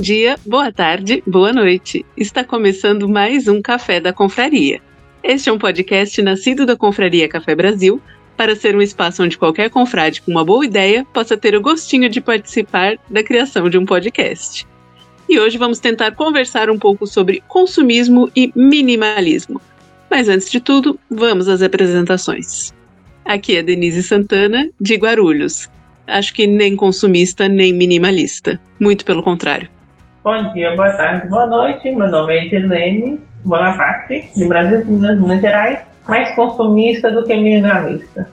dia, boa tarde, boa noite. Está começando mais um Café da Confraria. Este é um podcast nascido da Confraria Café Brasil para ser um espaço onde qualquer confrade com uma boa ideia possa ter o gostinho de participar da criação de um podcast. E hoje vamos tentar conversar um pouco sobre consumismo e minimalismo. Mas antes de tudo, vamos às apresentações. Aqui é Denise Santana, de Guarulhos. Acho que nem consumista nem minimalista. Muito pelo contrário. Bom dia, boa tarde, boa noite. Meu nome é Edilene Bonaparte, de Brasília, Minas Gerais mais consumista do que minimalista.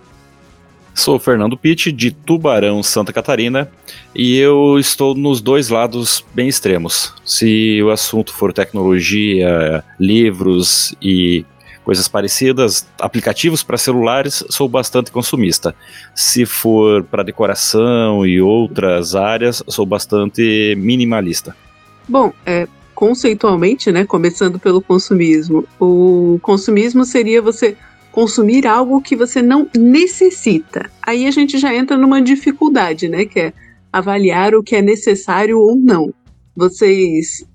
Sou Fernando Pitti, de Tubarão, Santa Catarina, e eu estou nos dois lados bem extremos. Se o assunto for tecnologia, livros e coisas parecidas, aplicativos para celulares, sou bastante consumista. Se for para decoração e outras áreas, sou bastante minimalista. Bom, é, conceitualmente, né, começando pelo consumismo, o consumismo seria você consumir algo que você não necessita. Aí a gente já entra numa dificuldade, né, que é avaliar o que é necessário ou não. Vocês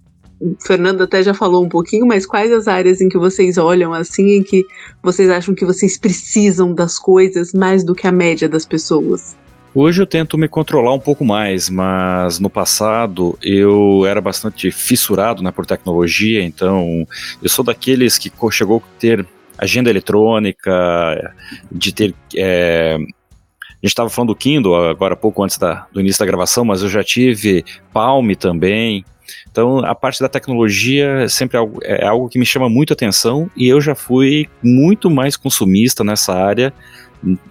Fernando até já falou um pouquinho, mas quais as áreas em que vocês olham assim, em que vocês acham que vocês precisam das coisas mais do que a média das pessoas? Hoje eu tento me controlar um pouco mais, mas no passado eu era bastante fissurado né, por tecnologia, então eu sou daqueles que chegou a ter agenda eletrônica, de ter. É, a gente estava falando do Kindle agora pouco antes da, do início da gravação, mas eu já tive Palm também. Então, a parte da tecnologia é sempre algo, é algo que me chama muito atenção e eu já fui muito mais consumista nessa área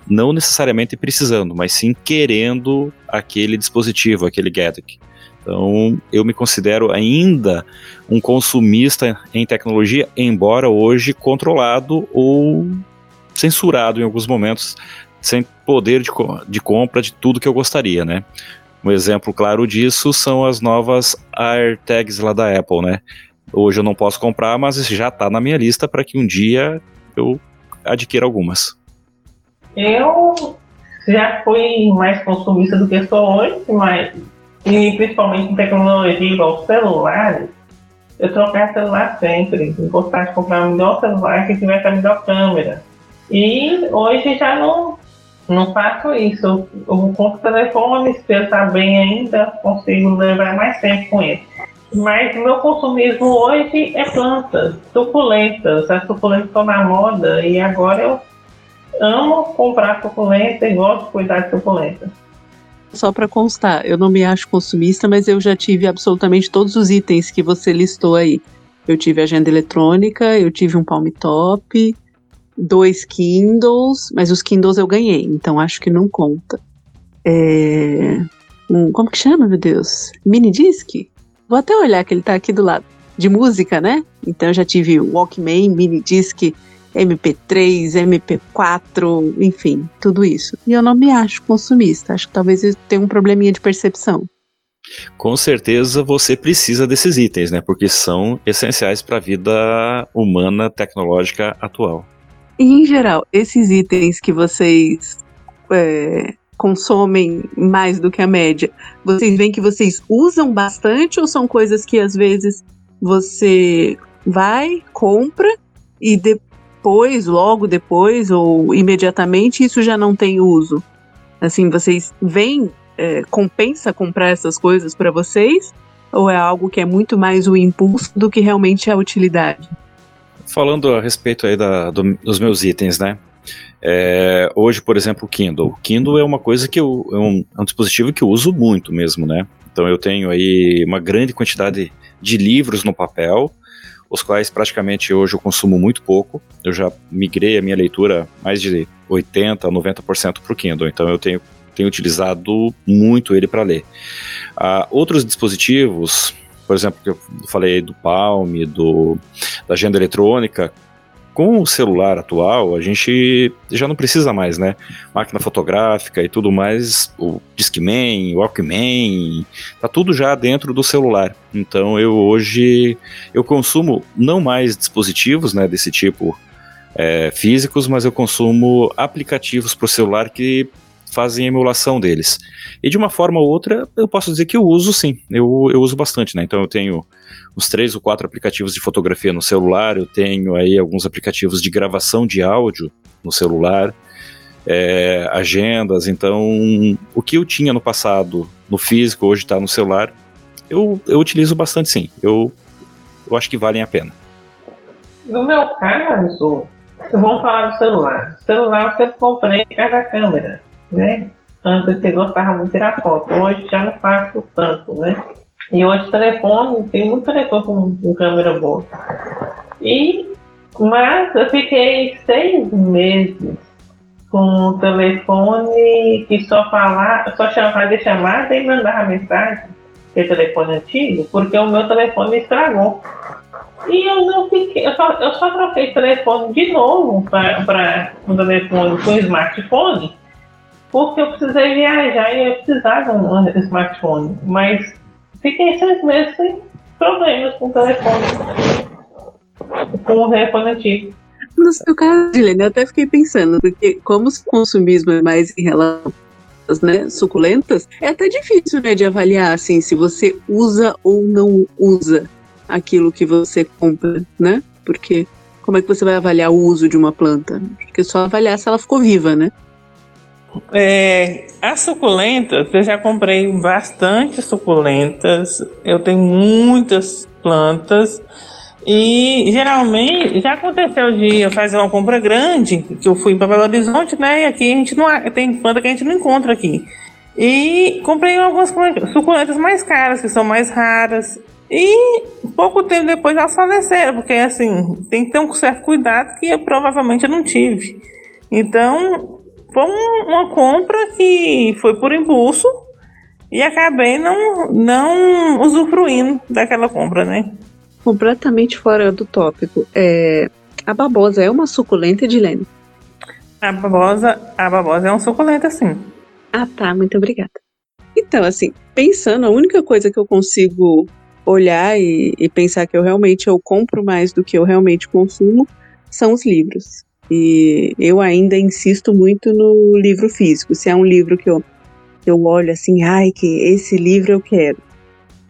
não necessariamente precisando, mas sim querendo aquele dispositivo, aquele gadget. Então, eu me considero ainda um consumista em tecnologia, embora hoje controlado ou censurado em alguns momentos, sem poder de, de compra de tudo que eu gostaria, né? Um exemplo claro disso são as novas AirTags lá da Apple, né? Hoje eu não posso comprar, mas já está na minha lista para que um dia eu adquira algumas. Eu já fui mais consumista do que sou hoje, mas e principalmente em tecnologia igual celulares, eu trocar celular sempre. Gostar de comprar o melhor celular que tivesse a melhor câmera. E hoje já não, não faço isso. Eu, compro telefone, se eu estar bem ainda, consigo levar mais tempo com ele. Mas o meu consumismo hoje é plantas, suculentas. As suculentas estão na moda e agora eu amo comprar suculenta e gosto de cuidar de suculenta. Só para constar, eu não me acho consumista, mas eu já tive absolutamente todos os itens que você listou aí. Eu tive agenda eletrônica, eu tive um Palm Top, dois Kindles, mas os Kindles eu ganhei, então acho que não conta. É... Um, como que chama, meu Deus? Mini disc? Vou até olhar que ele tá aqui do lado. De música, né? Então eu já tive Walkman, mini disc, MP3, MP4, enfim, tudo isso. E eu não me acho consumista, acho que talvez eu tenha um probleminha de percepção. Com certeza você precisa desses itens, né? Porque são essenciais para a vida humana tecnológica atual. E em geral, esses itens que vocês é, consomem mais do que a média, vocês veem que vocês usam bastante ou são coisas que às vezes você vai, compra e depois depois, logo depois ou imediatamente, isso já não tem uso? Assim, vocês veem, é, compensa comprar essas coisas para vocês? Ou é algo que é muito mais o impulso do que realmente a utilidade? Falando a respeito aí da, do, dos meus itens, né? É, hoje, por exemplo, o Kindle. O Kindle é uma coisa que eu, é um, é um dispositivo que eu uso muito mesmo, né? Então eu tenho aí uma grande quantidade de livros no papel os quais praticamente hoje eu consumo muito pouco. Eu já migrei a minha leitura mais de 80% a 90% para o Kindle, então eu tenho, tenho utilizado muito ele para ler. Uh, outros dispositivos, por exemplo, que eu falei do Palm, do, da agenda eletrônica, com o celular atual, a gente já não precisa mais, né? Máquina fotográfica e tudo mais, o Discman, o Walkman, tá tudo já dentro do celular. Então eu hoje eu consumo não mais dispositivos, né, desse tipo é, físicos, mas eu consumo aplicativos para o celular que fazem emulação deles. E de uma forma ou outra, eu posso dizer que eu uso sim, eu, eu uso bastante, né? Então eu tenho uns três ou quatro aplicativos de fotografia no celular, eu tenho aí alguns aplicativos de gravação de áudio no celular, é, agendas, então o que eu tinha no passado no físico, hoje está no celular, eu, eu utilizo bastante sim, eu, eu acho que valem a pena. No meu caso, vamos falar do celular. O celular eu sempre comprei cada câmera, né? Antes você gostava muito de tirar foto, hoje já não faço tanto, né? E hoje o telefone, tem muito telefone com, com câmera boa. E, mas eu fiquei seis meses com um telefone que só falar, só chamava de chamada e mandava mensagem, que é telefone antigo, porque o meu telefone estragou. E eu não fiquei, eu só, eu só troquei telefone de novo para um telefone com smartphone, porque eu precisei viajar e eu precisava de um smartphone. Mas fiquei seis meses sem problemas com o telefone. Com o telefone antigo. No seu caso, Dilene, eu até fiquei pensando, porque como o consumismo é mais em relação né, suculentas, é até difícil né, de avaliar assim, se você usa ou não usa aquilo que você compra, né? Porque como é que você vai avaliar o uso de uma planta? Porque só avaliar se ela ficou viva, né? É, as suculentas, eu já comprei bastante suculentas. Eu tenho muitas plantas. E geralmente já aconteceu de eu fazer uma compra grande, que eu fui para Belo Horizonte, né? E aqui a gente não tem planta que a gente não encontra aqui. E comprei algumas suculentas mais caras, que são mais raras. E pouco tempo depois elas faleceram, porque assim, tem que ter um certo cuidado que eu provavelmente eu não tive. Então, foi uma compra que foi por impulso e acabei não, não usufruindo daquela compra, né? Completamente fora do tópico. É, a babosa é uma suculenta, Edilene? A babosa, a babosa é uma suculenta, sim. Ah, tá. Muito obrigada. Então, assim, pensando, a única coisa que eu consigo olhar e, e, pensar que eu realmente eu compro mais do que eu realmente consumo são os livros. E eu ainda insisto muito no livro físico. Se é um livro que eu, eu olho assim, ai, que esse livro eu quero,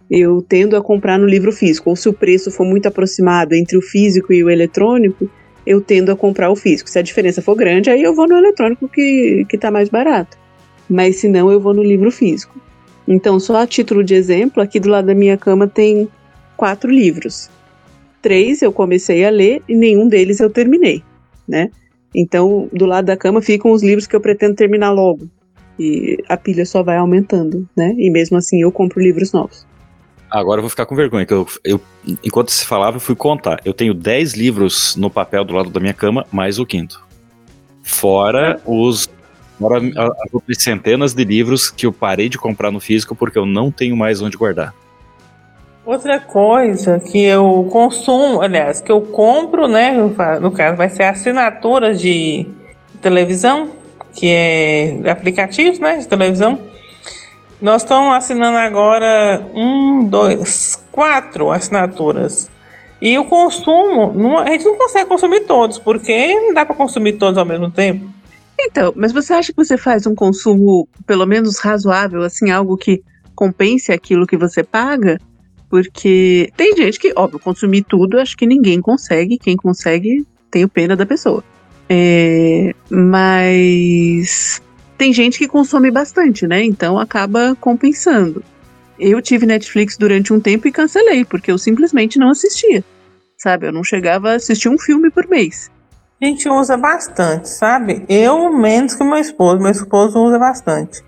eu tendo a comprar no livro físico. Ou se o preço for muito aproximado entre o físico e o eletrônico, eu tendo a comprar o físico. Se a diferença for grande, aí eu vou no eletrônico que, que tá mais barato. Mas se não, eu vou no livro físico. Então, só a título de exemplo, aqui do lado da minha cama tem quatro livros. Três eu comecei a ler e nenhum deles eu terminei, né? Então, do lado da cama ficam os livros que eu pretendo terminar logo. E a pilha só vai aumentando, né? E mesmo assim eu compro livros novos. Agora eu vou ficar com vergonha, que eu, eu enquanto se falava, eu fui contar. Eu tenho 10 livros no papel do lado da minha cama, mais o quinto. Fora os Agora, as centenas de livros que eu parei de comprar no físico porque eu não tenho mais onde guardar. Outra coisa que eu consumo, aliás, que eu compro, né? No caso, vai ser assinaturas de televisão, que é aplicativos, né? De televisão. Nós estamos assinando agora um, dois, quatro assinaturas. E o consumo, não, a gente não consegue consumir todos, porque não dá para consumir todos ao mesmo tempo. Então, mas você acha que você faz um consumo pelo menos razoável, assim, algo que compense aquilo que você paga? Porque tem gente que, óbvio, consumir tudo, acho que ninguém consegue. Quem consegue, tenho pena da pessoa. É, mas tem gente que consome bastante, né? Então acaba compensando. Eu tive Netflix durante um tempo e cancelei, porque eu simplesmente não assistia. Sabe? Eu não chegava a assistir um filme por mês. A gente usa bastante, sabe? Eu menos que meu esposo. Meu esposo usa bastante.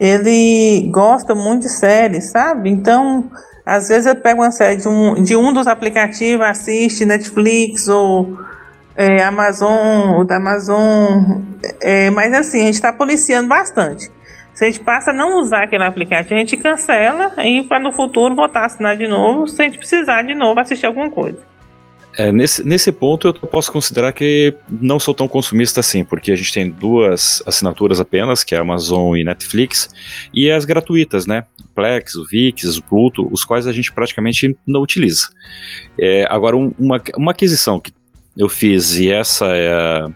Ele gosta muito de séries, sabe? Então, às vezes eu pego uma série de um, de um dos aplicativos, assiste Netflix ou é, Amazon, ou da Amazon. É, mas assim, a gente está policiando bastante. Se a gente passa a não usar aquele aplicativo, a gente cancela e para no futuro voltar a assinar de novo, se a gente precisar de novo assistir alguma coisa. É, nesse, nesse ponto eu posso considerar que não sou tão consumista assim, porque a gente tem duas assinaturas apenas, que é a Amazon e Netflix, e as gratuitas, né? O Plex, o VIX, o Pluto, os quais a gente praticamente não utiliza. É, agora, um, uma, uma aquisição que eu fiz, e essa é,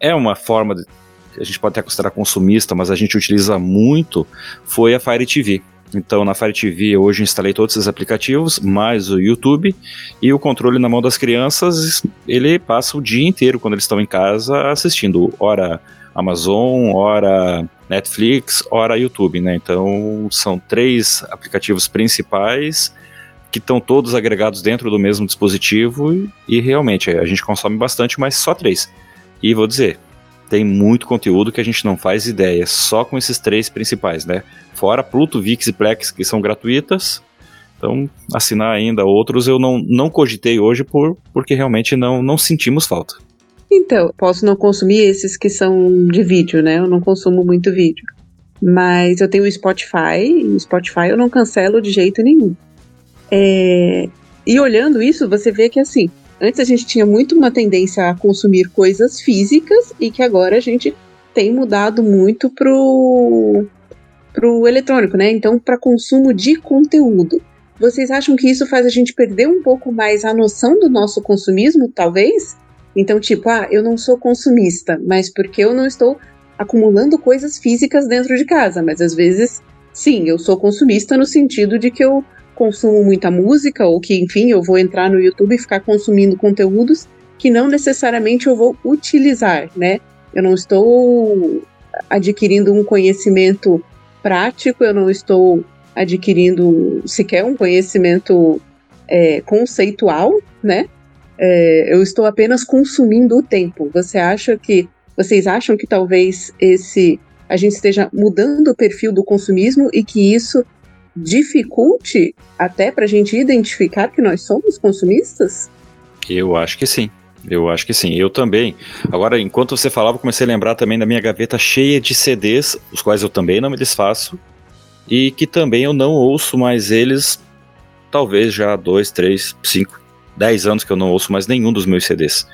é uma forma de a gente pode até considerar consumista, mas a gente utiliza muito, foi a Fire TV. Então, na Fire TV, hoje instalei todos esses aplicativos, mais o YouTube, e o controle na mão das crianças, ele passa o dia inteiro, quando eles estão em casa, assistindo, ora Amazon, ora Netflix, ora YouTube, né? Então, são três aplicativos principais que estão todos agregados dentro do mesmo dispositivo e, e realmente a gente consome bastante, mas só três. E vou dizer, tem muito conteúdo que a gente não faz ideia, só com esses três principais, né? Fora Pluto, Vix e Plex, que são gratuitas. Então, assinar ainda outros eu não, não cogitei hoje por, porque realmente não, não sentimos falta. Então, posso não consumir esses que são de vídeo, né? Eu não consumo muito vídeo. Mas eu tenho o Spotify, e o Spotify eu não cancelo de jeito nenhum. É... E olhando isso, você vê que assim, Antes a gente tinha muito uma tendência a consumir coisas físicas e que agora a gente tem mudado muito pro, pro eletrônico, né? Então, para consumo de conteúdo. Vocês acham que isso faz a gente perder um pouco mais a noção do nosso consumismo, talvez? Então, tipo, ah, eu não sou consumista, mas porque eu não estou acumulando coisas físicas dentro de casa, mas às vezes, sim, eu sou consumista no sentido de que eu consumo muita música ou que, enfim, eu vou entrar no YouTube e ficar consumindo conteúdos que não necessariamente eu vou utilizar, né? Eu não estou adquirindo um conhecimento prático, eu não estou adquirindo sequer um conhecimento é, conceitual, né? É, eu estou apenas consumindo o tempo. Você acha que vocês acham que talvez esse a gente esteja mudando o perfil do consumismo e que isso dificulte até para a gente identificar que nós somos consumistas? Eu acho que sim. Eu acho que sim. Eu também. Agora, enquanto você falava, comecei a lembrar também da minha gaveta cheia de CDs, os quais eu também não me desfaço, e que também eu não ouço mais eles, talvez já há dois, três, cinco, dez anos que eu não ouço mais nenhum dos meus CDs.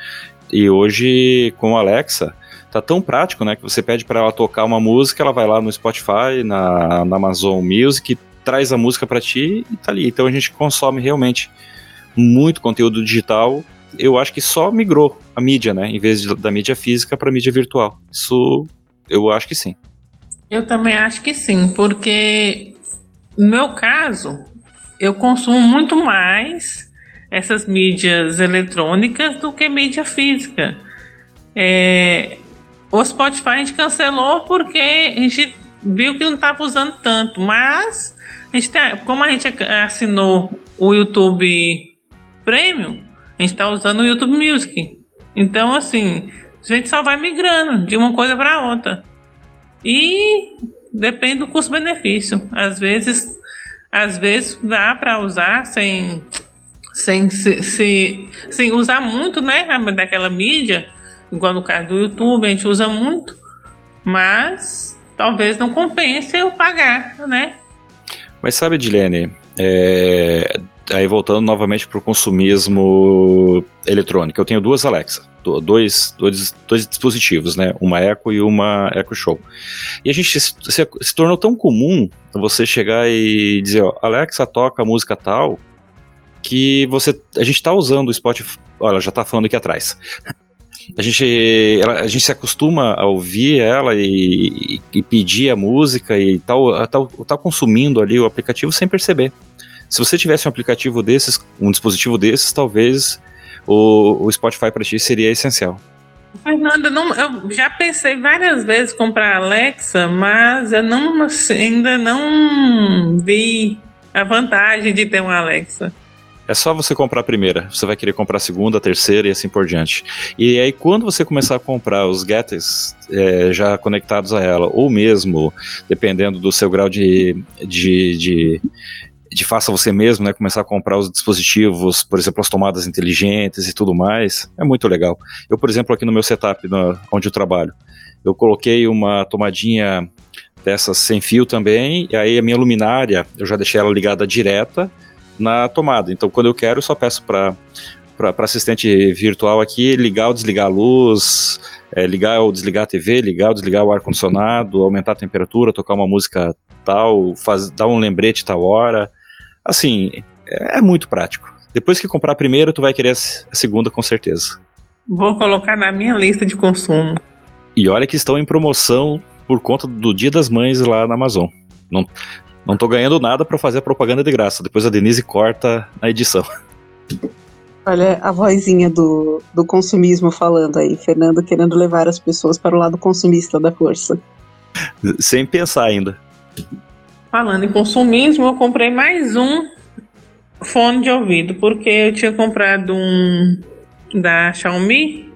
E hoje, com a Alexa, tá tão prático, né? Que você pede para ela tocar uma música, ela vai lá no Spotify, na, na Amazon Music, traz a música para ti e tá ali. Então a gente consome realmente muito conteúdo digital. Eu acho que só migrou a mídia, né? Em vez de, da mídia física para mídia virtual. Isso eu acho que sim. Eu também acho que sim, porque no meu caso, eu consumo muito mais essas mídias eletrônicas do que mídia física. É, o Spotify a gente cancelou porque a gente viu que não estava usando tanto, mas a gente tem, como a gente assinou o YouTube Premium, a gente está usando o YouTube Music. Então, assim, a gente só vai migrando de uma coisa para outra. E depende do custo-benefício. Às vezes, às vezes dá para usar sem, sem, se, se, sem usar muito, né? Daquela mídia, igual no caso do YouTube, a gente usa muito, mas talvez não compense eu pagar, né? Mas sabe, Dilene, é, aí voltando novamente para o consumismo eletrônico, eu tenho duas Alexa, dois, dois, dois dispositivos, né? Uma Echo e uma Echo Show. E a gente se, se, se tornou tão comum você chegar e dizer, ó, Alexa toca música tal, que você a gente está usando o Spotify, olha, já está falando aqui atrás a gente, ela, a gente se acostuma a ouvir ela e, e pedir a música e tal, tal, tal consumindo ali o aplicativo sem perceber. Se você tivesse um aplicativo desses, um dispositivo desses, talvez o, o Spotify para ti seria essencial. Fernanda, não, eu já pensei várias vezes comprar Alexa, mas eu não, ainda não vi a vantagem de ter uma Alexa. É só você comprar a primeira, você vai querer comprar a segunda, a terceira e assim por diante. E aí, quando você começar a comprar os gadgets é, já conectados a ela, ou mesmo, dependendo do seu grau de, de, de, de faça você mesmo, né? Começar a comprar os dispositivos, por exemplo, as tomadas inteligentes e tudo mais, é muito legal. Eu, por exemplo, aqui no meu setup, no, onde eu trabalho, eu coloquei uma tomadinha dessas sem fio também, e aí a minha luminária, eu já deixei ela ligada direta na tomada. Então, quando eu quero, eu só peço para para assistente virtual aqui ligar ou desligar a luz, é, ligar ou desligar a TV, ligar ou desligar o ar-condicionado, aumentar a temperatura, tocar uma música tal, faz, dar um lembrete tal hora. Assim, é, é muito prático. Depois que comprar a primeira, tu vai querer a segunda com certeza. Vou colocar na minha lista de consumo. E olha que estão em promoção por conta do Dia das Mães lá na Amazon. Não, não tô ganhando nada para fazer a propaganda de graça. Depois a Denise corta a edição. Olha a vozinha do, do consumismo falando aí, Fernando querendo levar as pessoas para o lado consumista da força. Sem pensar ainda. Falando em consumismo, eu comprei mais um fone de ouvido, porque eu tinha comprado um da Xiaomi,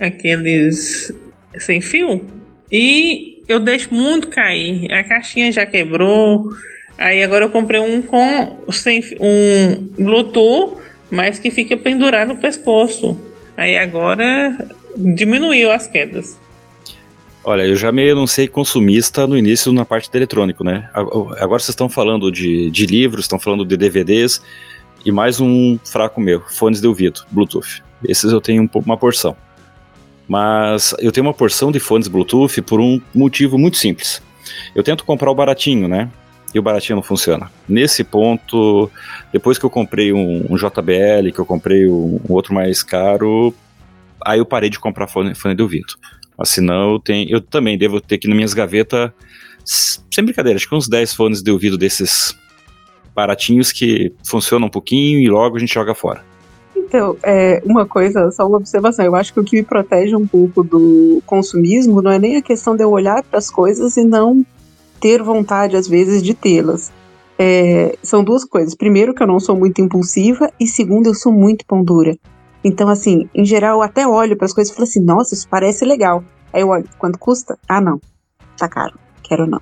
aqueles sem fio, e eu deixo muito cair. A caixinha já quebrou. Aí agora eu comprei um com sem um Bluetooth, mas que fica pendurado no pescoço. Aí agora diminuiu as quedas. Olha, eu já me anunciei consumista no início na parte de eletrônico, né? Agora vocês estão falando de, de livros, estão falando de DVDs e mais um fraco meu, fones de ouvido, Bluetooth. Esses eu tenho uma porção. Mas eu tenho uma porção de fones Bluetooth por um motivo muito simples. Eu tento comprar o baratinho, né? E o baratinho não funciona. Nesse ponto, depois que eu comprei um, um JBL, que eu comprei um, um, outro mais caro, aí eu parei de comprar fone, fone de ouvido. Mas senão eu, tenho, eu também devo ter aqui nas minhas gavetas, sem brincadeira, acho que uns 10 fones de ouvido desses baratinhos que funcionam um pouquinho e logo a gente joga fora. Então, é, uma coisa, só uma observação. Eu acho que o que me protege um pouco do consumismo não é nem a questão de eu olhar para as coisas e não ter vontade, às vezes, de tê-las. É, são duas coisas. Primeiro, que eu não sou muito impulsiva, e segundo, eu sou muito pão dura. Então, assim, em geral, eu até olho para as coisas e falo assim: nossa, isso parece legal. Aí eu olho, quanto custa? Ah, não, tá caro, quero não.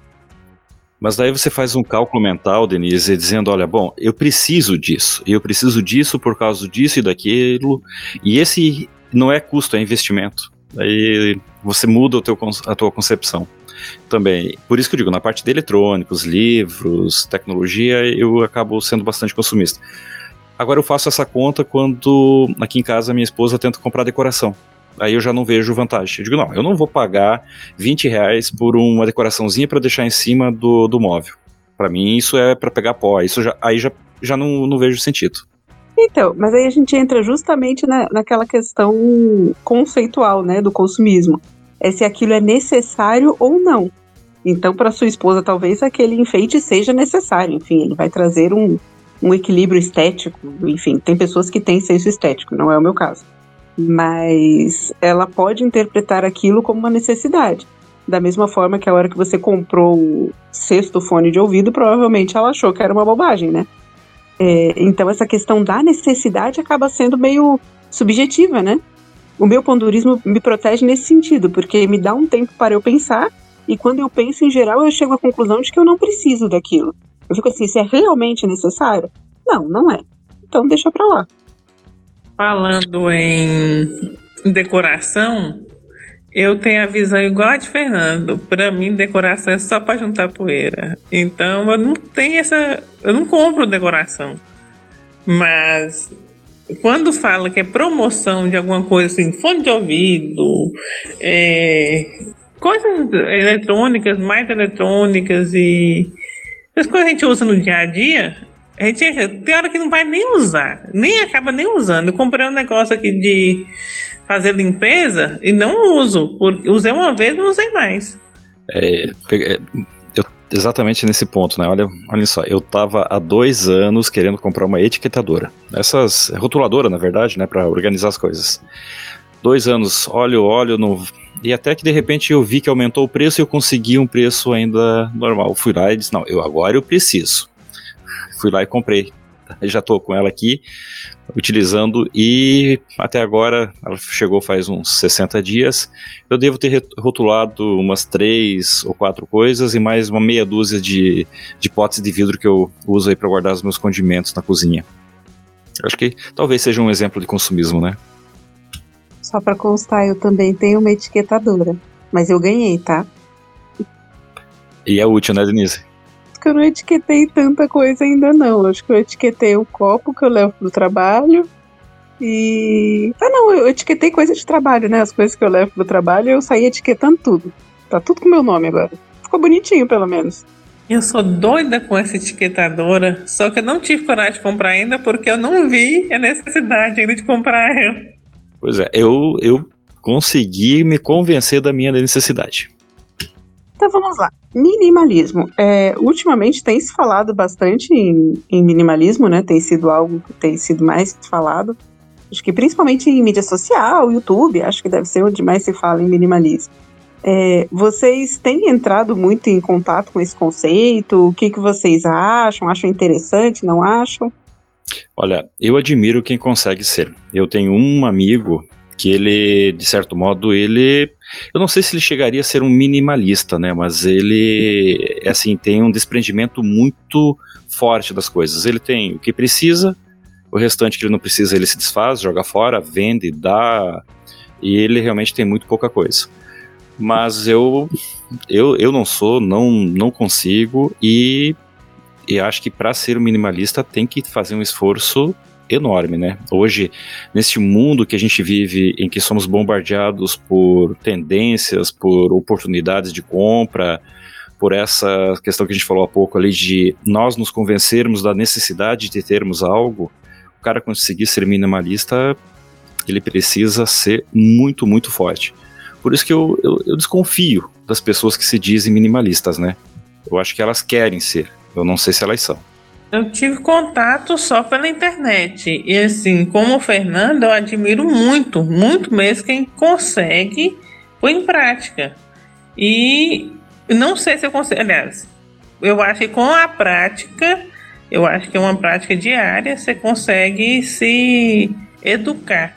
Mas daí você faz um cálculo mental, Denise, dizendo: olha, bom, eu preciso disso, eu preciso disso por causa disso e daquilo, e esse não é custo, é investimento. Aí você muda teu, a tua concepção também. Por isso que eu digo, na parte de eletrônicos, livros, tecnologia, eu acabo sendo bastante consumista. Agora eu faço essa conta quando aqui em casa minha esposa tenta comprar decoração aí eu já não vejo vantagem. Eu digo, não, eu não vou pagar 20 reais por uma decoraçãozinha para deixar em cima do, do móvel. Para mim, isso é para pegar pó. Isso já, aí já, já não, não vejo sentido. Então, mas aí a gente entra justamente na, naquela questão conceitual, né, do consumismo. É se aquilo é necessário ou não. Então, para sua esposa, talvez aquele enfeite seja necessário. Enfim, ele vai trazer um, um equilíbrio estético. Enfim, tem pessoas que têm senso estético, não é o meu caso mas ela pode interpretar aquilo como uma necessidade. Da mesma forma que a hora que você comprou o sexto fone de ouvido, provavelmente ela achou que era uma bobagem, né? É, então essa questão da necessidade acaba sendo meio subjetiva, né? O meu pondurismo me protege nesse sentido, porque me dá um tempo para eu pensar, e quando eu penso em geral, eu chego à conclusão de que eu não preciso daquilo. Eu fico assim, se é realmente necessário? Não, não é. Então deixa pra lá. Falando em decoração, eu tenho a visão igual a de Fernando. Para mim, decoração é só para juntar poeira. Então, eu não tenho essa. Eu não compro decoração. Mas quando fala que é promoção de alguma coisa assim, fone de ouvido, é, coisas eletrônicas, mais eletrônicas e as coisas que a gente usa no dia a dia, a gente tem hora que não vai nem usar, nem acaba nem usando. Eu comprei um negócio aqui de fazer limpeza e não uso. Porque usei uma vez não usei mais. É, é, eu, exatamente nesse ponto, né? Olha, olha só, eu tava há dois anos querendo comprar uma etiquetadora. Essas. rotuladora, na verdade, né? para organizar as coisas. Dois anos, olho, olho, e até que de repente eu vi que aumentou o preço e eu consegui um preço ainda normal. Fui lá e disse: não, eu agora eu preciso fui lá e comprei. Já estou com ela aqui, utilizando, e até agora, ela chegou faz uns 60 dias. Eu devo ter rotulado umas três ou quatro coisas e mais uma meia dúzia de, de potes de vidro que eu uso aí para guardar os meus condimentos na cozinha. Acho que talvez seja um exemplo de consumismo, né? Só para constar, eu também tenho uma etiquetadora, mas eu ganhei, tá? E é útil, né, Denise? Que eu não etiquetei tanta coisa ainda não. Acho que eu etiquetei o copo que eu levo pro trabalho. E. Ah, não, eu etiquetei coisa de trabalho, né? As coisas que eu levo pro trabalho eu saí etiquetando tudo. Tá tudo com meu nome agora. Ficou bonitinho, pelo menos. Eu sou doida com essa etiquetadora, só que eu não tive coragem de comprar ainda porque eu não vi a necessidade ainda de comprar ela. Pois é, eu, eu consegui me convencer da minha necessidade. Então vamos lá. Minimalismo. É, ultimamente tem se falado bastante em, em, minimalismo, né? Tem sido algo que tem sido mais falado. Acho que principalmente em mídia social, YouTube, acho que deve ser onde mais se fala em minimalismo. É, vocês têm entrado muito em contato com esse conceito? O que, que vocês acham? Acham interessante? Não acham? Olha, eu admiro quem consegue ser. Eu tenho um amigo que ele, de certo modo, ele. Eu não sei se ele chegaria a ser um minimalista, né? Mas ele, assim, tem um desprendimento muito forte das coisas. Ele tem o que precisa, o restante que ele não precisa, ele se desfaz, joga fora, vende, dá. E ele realmente tem muito pouca coisa mas eu eu, eu não sou, não, não consigo e, e acho que para ser um minimalista tem que fazer um esforço enorme, né? Hoje, nesse mundo que a gente vive, em que somos bombardeados por tendências, por oportunidades de compra, por essa questão que a gente falou há pouco ali de nós nos convencermos da necessidade de termos algo, o cara conseguir ser minimalista, ele precisa ser muito, muito forte. Por isso que eu, eu, eu desconfio das pessoas que se dizem minimalistas, né? Eu acho que elas querem ser. Eu não sei se elas são. Eu tive contato só pela internet. E assim, como o Fernando, eu admiro muito, muito mesmo quem consegue pôr em prática. E não sei se eu consigo. Aliás, eu acho que com a prática, eu acho que é uma prática diária, você consegue se educar.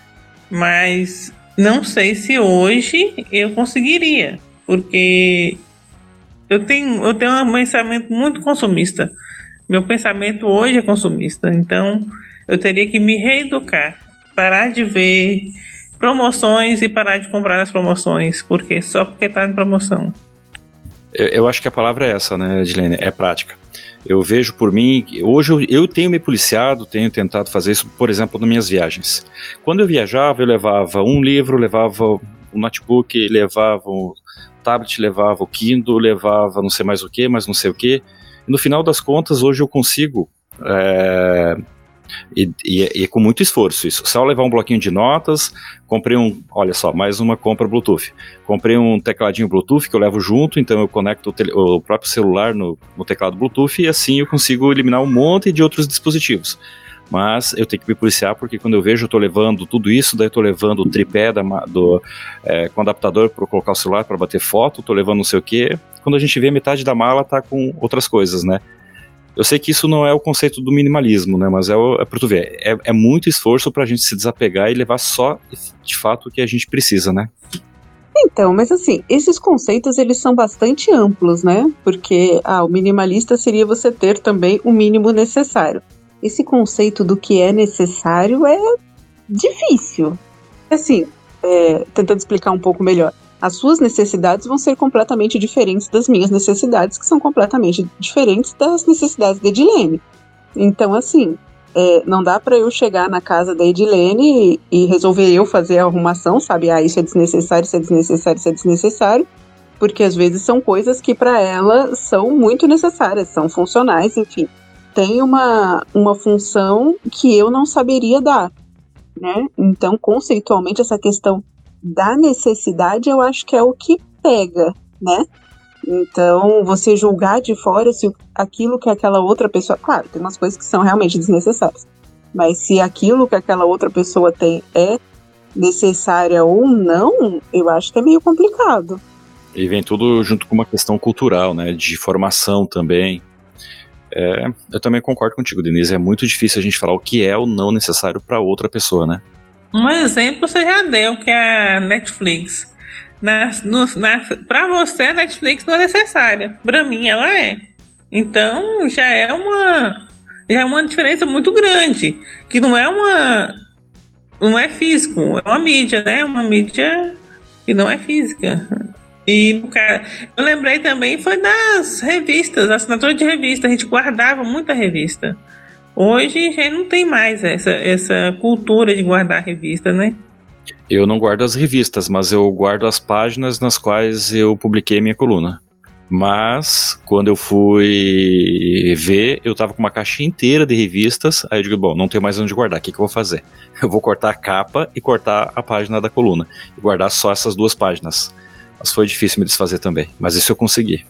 Mas não sei se hoje eu conseguiria, porque eu tenho, eu tenho um pensamento muito consumista. Meu pensamento hoje é consumista, então eu teria que me reeducar, parar de ver promoções e parar de comprar as promoções, porque só porque está em promoção. Eu, eu, acho que a palavra é essa, né, Edilene? É prática. Eu vejo por mim, hoje eu, eu, tenho me policiado, tenho tentado fazer isso, por exemplo, nas minhas viagens. Quando eu viajava, eu levava um livro, levava um notebook, levava um tablet, levava o Kindle, levava não sei mais o que, mas não sei o que. No final das contas, hoje eu consigo é, e, e, e, com muito esforço isso. Só levar um bloquinho de notas, comprei um, olha só, mais uma compra Bluetooth. Comprei um tecladinho Bluetooth que eu levo junto, então eu conecto o, tele, o próprio celular no, no, teclado Bluetooth e assim eu consigo eliminar um monte de outros dispositivos. Mas eu tenho que me policiar porque quando eu vejo eu tô levando tudo isso, daí eu tô levando o tripé da, do, é, com adaptador para colocar o celular para bater foto, tô levando não sei o que. Quando a gente vê metade da mala tá com outras coisas, né? Eu sei que isso não é o conceito do minimalismo, né? Mas é, é para tu ver, é, é muito esforço para a gente se desapegar e levar só, de fato, o que a gente precisa, né? Então, mas assim, esses conceitos eles são bastante amplos, né? Porque ah, o minimalista seria você ter também o mínimo necessário. Esse conceito do que é necessário é difícil. Assim, é, tentando explicar um pouco melhor as suas necessidades vão ser completamente diferentes das minhas necessidades, que são completamente diferentes das necessidades da Edilene. Então, assim, é, não dá para eu chegar na casa da Edilene e, e, resolver eu fazer a arrumação, sabe? Ah, isso é desnecessário, isso é desnecessário, isso é desnecessário. Porque às vezes são coisas que para ela são muito necessárias, são funcionais, enfim. Tem uma, uma função que eu não saberia dar, né? Então, conceitualmente, essa questão da necessidade, eu acho que é o que pega, né? Então, você julgar de fora se aquilo que aquela outra pessoa. Claro, tem umas coisas que são realmente desnecessárias. Mas se aquilo que aquela outra pessoa tem é necessária ou não, eu acho que é meio complicado. E vem tudo junto com uma questão cultural, né? De formação também. É, eu também concordo contigo, Denise. É muito difícil a gente falar o que é ou não necessário para outra pessoa, né? Um exemplo você já deu, que é a Netflix. Na, na, para você, a Netflix não é necessária. Para mim, ela é. Então, já é uma já é uma diferença muito grande, que não é uma não é físico, é uma mídia, né? Uma mídia que não é física. E eu lembrei também foi das revistas, assinatura de revista, a gente guardava muita revista. Hoje já não tem mais essa, essa cultura de guardar revista, né? Eu não guardo as revistas, mas eu guardo as páginas nas quais eu publiquei minha coluna. Mas quando eu fui ver, eu tava com uma caixa inteira de revistas. Aí eu digo, bom, não tenho mais onde guardar. O que, que eu vou fazer? Eu vou cortar a capa e cortar a página da coluna. E guardar só essas duas páginas. Mas foi difícil me desfazer também. Mas isso eu consegui.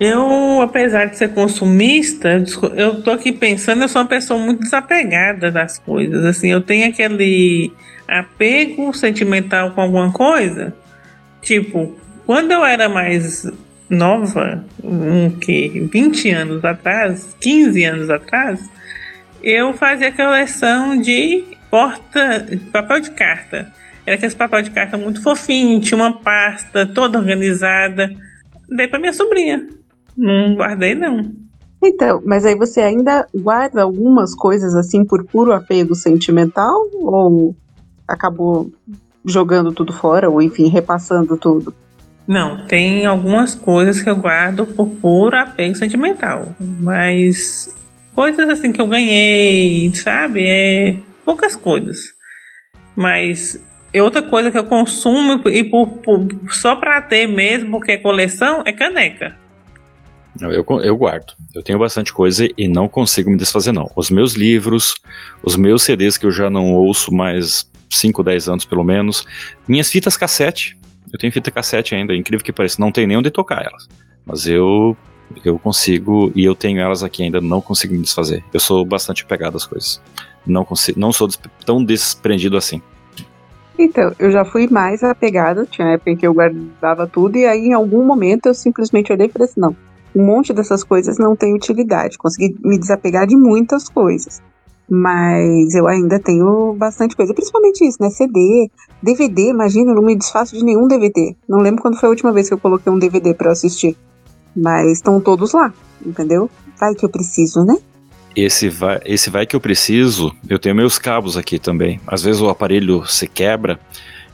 Eu, apesar de ser consumista, eu tô aqui pensando, eu sou uma pessoa muito desapegada das coisas. Assim, eu tenho aquele apego sentimental com alguma coisa. Tipo, quando eu era mais nova, um que 20 anos atrás, 15 anos atrás, eu fazia coleção de porta, papel de carta. Era aquele papel de carta muito fofinho, tinha uma pasta toda organizada. Dei para minha sobrinha. Não guardei não. Então, mas aí você ainda guarda algumas coisas assim por puro apego sentimental ou acabou jogando tudo fora ou enfim repassando tudo? Não, tem algumas coisas que eu guardo por puro apego sentimental, mas coisas assim que eu ganhei, sabe? É poucas coisas. Mas é outra coisa que eu consumo e por, por só para ter mesmo, porque é coleção, é caneca. Eu, eu guardo. Eu tenho bastante coisa e não consigo me desfazer, não. Os meus livros, os meus CDs que eu já não ouço mais 5, 10 anos pelo menos, minhas fitas cassete, eu tenho fita cassete ainda, incrível que pareça, não tem nem onde tocar elas. Mas eu eu consigo e eu tenho elas aqui ainda, não consigo me desfazer. Eu sou bastante pegado às coisas. Não consigo, não sou tão desprendido assim. Então, eu já fui mais apegada, tinha época em que eu guardava tudo e aí em algum momento eu simplesmente olhei e falei assim, não, um monte dessas coisas não tem utilidade. Consegui me desapegar de muitas coisas. Mas eu ainda tenho bastante coisa, principalmente isso, né? CD, DVD, imagina, eu não me desfaço de nenhum DVD. Não lembro quando foi a última vez que eu coloquei um DVD para assistir. Mas estão todos lá, entendeu? Vai que eu preciso, né? Esse vai, esse vai que eu preciso, eu tenho meus cabos aqui também. Às vezes o aparelho se quebra,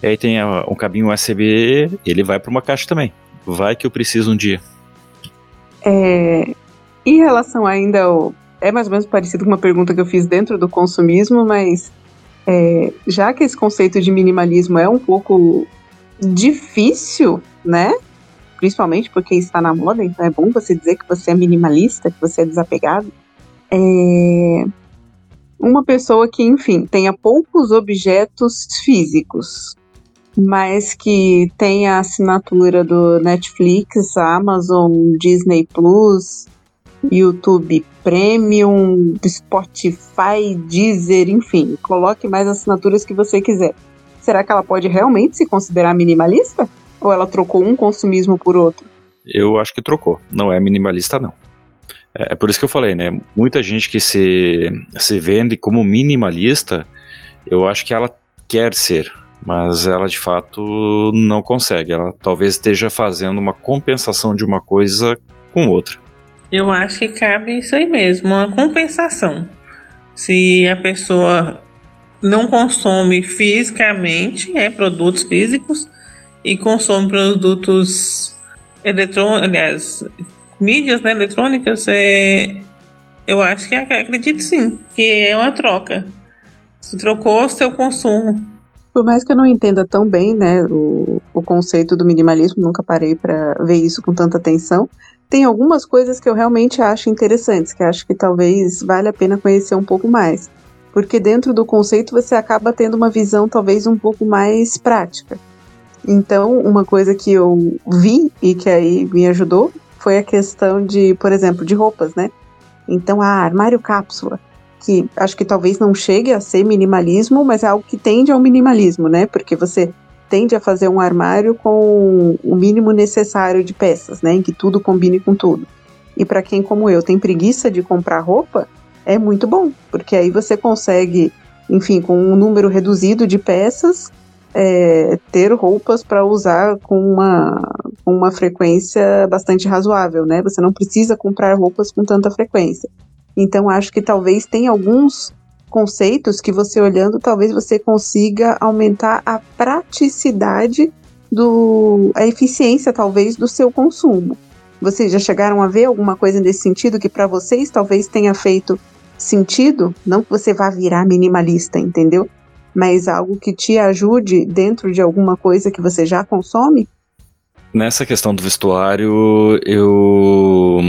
aí tem um cabinho USB, ele vai para uma caixa também. Vai que eu preciso um dia. É, em relação ainda ao é mais ou menos parecido com uma pergunta que eu fiz dentro do consumismo, mas é, já que esse conceito de minimalismo é um pouco difícil, né? Principalmente porque está na moda, então é bom você dizer que você é minimalista, que você é desapegado. É uma pessoa que, enfim, tenha poucos objetos físicos, mas que tenha assinatura do Netflix, Amazon, Disney Plus, YouTube Premium, Spotify, Deezer, enfim, coloque mais assinaturas que você quiser. Será que ela pode realmente se considerar minimalista? Ou ela trocou um consumismo por outro? Eu acho que trocou. Não é minimalista, não. É, é por isso que eu falei, né? Muita gente que se, se vende como minimalista, eu acho que ela quer ser, mas ela de fato não consegue. Ela talvez esteja fazendo uma compensação de uma coisa com outra. Eu acho que cabe isso aí mesmo, uma compensação. Se a pessoa não consome fisicamente, é, produtos físicos, e consome produtos eletrônicos, mídias né, eletrônicas, é, eu acho que acredito sim, que é uma troca. Se trocou o seu consumo. Por mais que eu não entenda tão bem né, o, o conceito do minimalismo, nunca parei para ver isso com tanta atenção, tem algumas coisas que eu realmente acho interessantes, que acho que talvez vale a pena conhecer um pouco mais. Porque dentro do conceito você acaba tendo uma visão talvez um pouco mais prática. Então, uma coisa que eu vi e que aí me ajudou foi a questão de, por exemplo, de roupas, né? Então, a armário cápsula, que acho que talvez não chegue a ser minimalismo, mas é algo que tende ao minimalismo, né? Porque você tende a fazer um armário com o mínimo necessário de peças, né, em que tudo combine com tudo. E para quem como eu tem preguiça de comprar roupa, é muito bom, porque aí você consegue, enfim, com um número reduzido de peças, é, ter roupas para usar com uma, com uma frequência bastante razoável, né? Você não precisa comprar roupas com tanta frequência. Então acho que talvez tenha alguns conceitos que você olhando, talvez você consiga aumentar a praticidade do a eficiência talvez do seu consumo. Vocês já chegaram a ver alguma coisa nesse sentido que para vocês talvez tenha feito sentido? Não que você vá virar minimalista, entendeu? Mas algo que te ajude dentro de alguma coisa que você já consome? Nessa questão do vestuário, eu,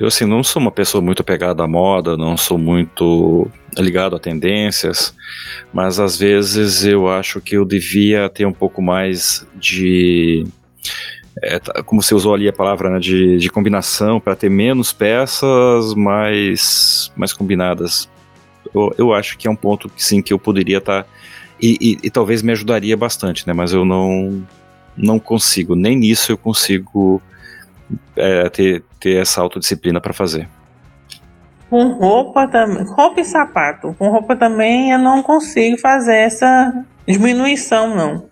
eu assim, não sou uma pessoa muito apegada à moda, não sou muito ligado a tendências, mas às vezes eu acho que eu devia ter um pouco mais de é, tá, como você usou ali a palavra né, de, de combinação para ter menos peças mais, mais combinadas. Eu, eu acho que é um ponto que sim que eu poderia estar tá, e, e, e, talvez me ajudaria bastante, né? Mas eu não não consigo, nem nisso eu consigo é, ter, ter essa autodisciplina para fazer. Com roupa também, roupa e sapato. Com roupa também eu não consigo fazer essa diminuição, não.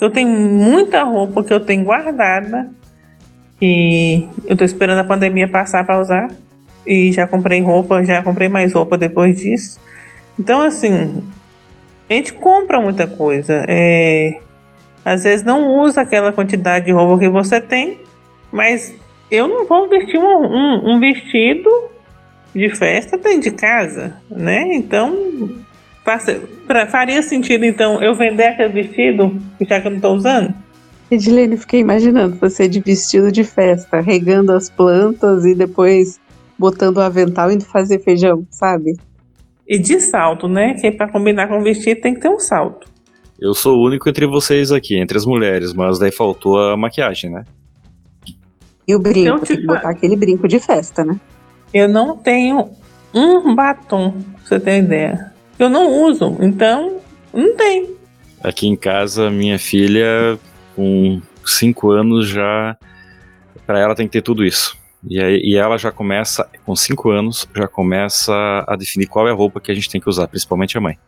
Eu tenho muita roupa que eu tenho guardada e eu tô esperando a pandemia passar para usar. E já comprei roupa, já comprei mais roupa depois disso. Então, assim, a gente compra muita coisa. É, às vezes não usa aquela quantidade de roupa que você tem, mas eu não vou vestir um, um, um vestido de festa dentro de casa, né? Então, passa, pra, faria sentido então eu vender aquele vestido já que eu não estou usando? Edilene, fiquei imaginando você de vestido de festa, regando as plantas e depois botando o avental e indo fazer feijão, sabe? E de salto, né? Que para combinar com o vestido tem que ter um salto. Eu sou o único entre vocês aqui, entre as mulheres, mas daí faltou a maquiagem, né? E o brinco, então, tem que botar aquele brinco de festa, né? Eu não tenho um batom, pra você ter ideia. Eu não uso, então não tem. Aqui em casa, minha filha, com 5 anos, já. Para ela tem que ter tudo isso. E, aí, e ela já começa, com 5 anos, já começa a definir qual é a roupa que a gente tem que usar, principalmente a mãe.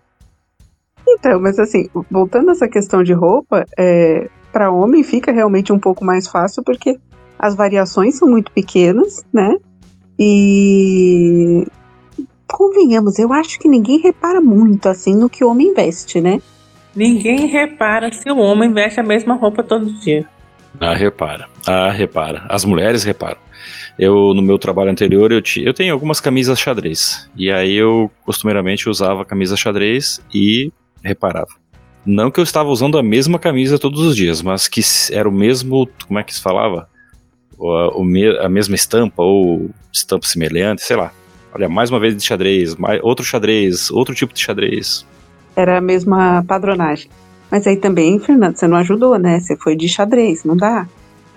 Então, mas assim, voltando a essa questão de roupa, é, para homem fica realmente um pouco mais fácil porque as variações são muito pequenas, né? E convenhamos, eu acho que ninguém repara muito assim no que o homem veste, né? Ninguém repara se o homem veste a mesma roupa todo dia. Ah, repara. Ah, repara. As mulheres reparam. Eu, no meu trabalho anterior, eu, eu tenho algumas camisas xadrez. E aí eu costumeiramente usava camisa xadrez e reparava. Não que eu estava usando a mesma camisa todos os dias, mas que era o mesmo. Como é que se falava? O, o a mesma estampa ou estampa semelhante, sei lá. Olha, mais uma vez de xadrez, mais, outro xadrez, outro tipo de xadrez. Era a mesma padronagem. Mas aí também, Fernando, você não ajudou, né? Você foi de xadrez, não dá.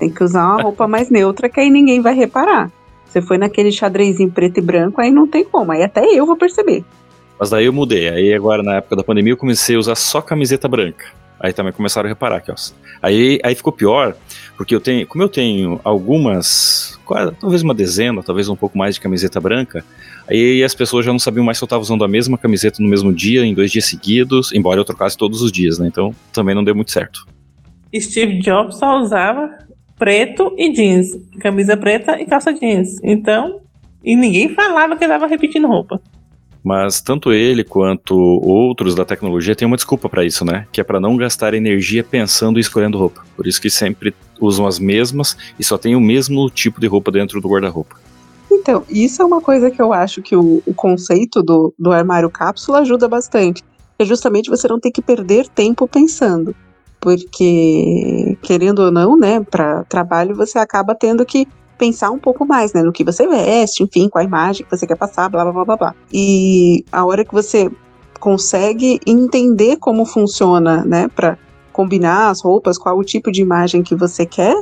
Tem que usar uma roupa mais neutra que aí ninguém vai reparar. Você foi naquele xadrez em preto e branco, aí não tem como. Aí até eu vou perceber. Mas daí eu mudei. Aí agora, na época da pandemia, eu comecei a usar só camiseta branca. Aí também começaram a reparar que, ó. Aí, aí ficou pior, porque eu tenho, como eu tenho algumas, quase, talvez uma dezena, talvez um pouco mais de camiseta branca, aí as pessoas já não sabiam mais se eu estava usando a mesma camiseta no mesmo dia, em dois dias seguidos, embora eu trocasse todos os dias, né? Então também não deu muito certo. Steve Jobs só usava preto e jeans, camisa preta e calça jeans. Então, e ninguém falava que ele estava repetindo roupa. Mas tanto ele quanto outros da tecnologia têm uma desculpa para isso, né? Que é para não gastar energia pensando e escolhendo roupa. Por isso que sempre usam as mesmas e só tem o mesmo tipo de roupa dentro do guarda-roupa. Então, isso é uma coisa que eu acho que o, o conceito do, do armário cápsula ajuda bastante. É justamente você não ter que perder tempo pensando. Porque, querendo ou não, né, para trabalho você acaba tendo que pensar um pouco mais, né, no que você veste, enfim, com a imagem que você quer passar, blá blá blá blá blá. E a hora que você consegue entender como funciona, né, para combinar as roupas, qual o tipo de imagem que você quer,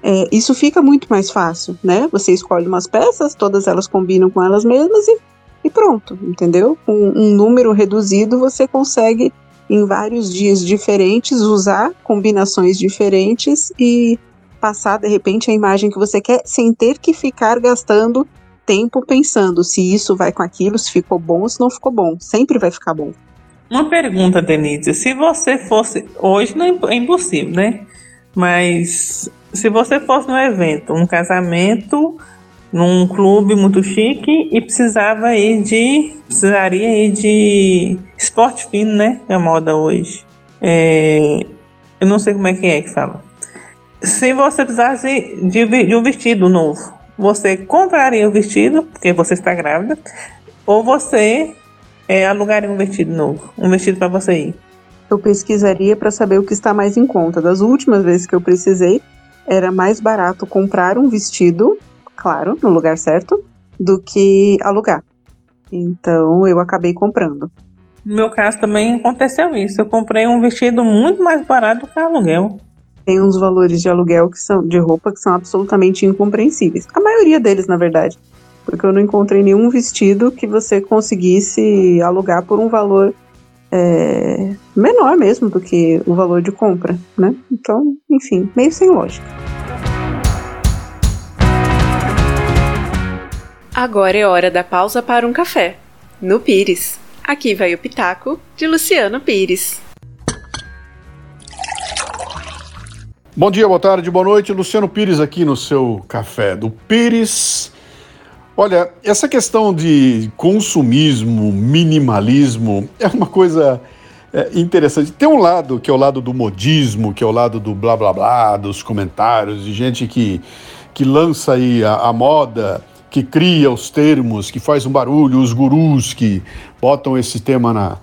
é, isso fica muito mais fácil, né? Você escolhe umas peças, todas elas combinam com elas mesmas e, e pronto, entendeu? Com um número reduzido você consegue em vários dias diferentes usar combinações diferentes e passar de repente a imagem que você quer sem ter que ficar gastando tempo pensando se isso vai com aquilo, se ficou bom se não ficou bom. Sempre vai ficar bom. Uma pergunta, Denise. Se você fosse. Hoje não é, é impossível, né? Mas se você fosse num evento, um casamento, num clube muito chique e precisava ir de. Precisaria ir de esporte fino, né? É a moda hoje. É, eu não sei como é que é que fala se você precisasse de, de um vestido novo, você compraria o vestido, porque você está grávida, ou você é, alugaria um vestido novo, um vestido para você ir? Eu pesquisaria para saber o que está mais em conta. Das últimas vezes que eu precisei, era mais barato comprar um vestido, claro, no lugar certo, do que alugar. Então eu acabei comprando. No meu caso também aconteceu isso. Eu comprei um vestido muito mais barato que aluguel. Tem uns valores de aluguel que são de roupa que são absolutamente incompreensíveis. A maioria deles, na verdade. Porque eu não encontrei nenhum vestido que você conseguisse alugar por um valor é, menor mesmo do que o valor de compra, né? Então, enfim, meio sem lógica. Agora é hora da pausa para um café. No Pires. Aqui vai o Pitaco de Luciano Pires. Bom dia, boa tarde, boa noite. Luciano Pires aqui no seu Café do Pires. Olha, essa questão de consumismo, minimalismo, é uma coisa é, interessante. Tem um lado que é o lado do modismo, que é o lado do blá blá blá, dos comentários, de gente que, que lança aí a, a moda, que cria os termos, que faz um barulho, os gurus que botam esse tema na,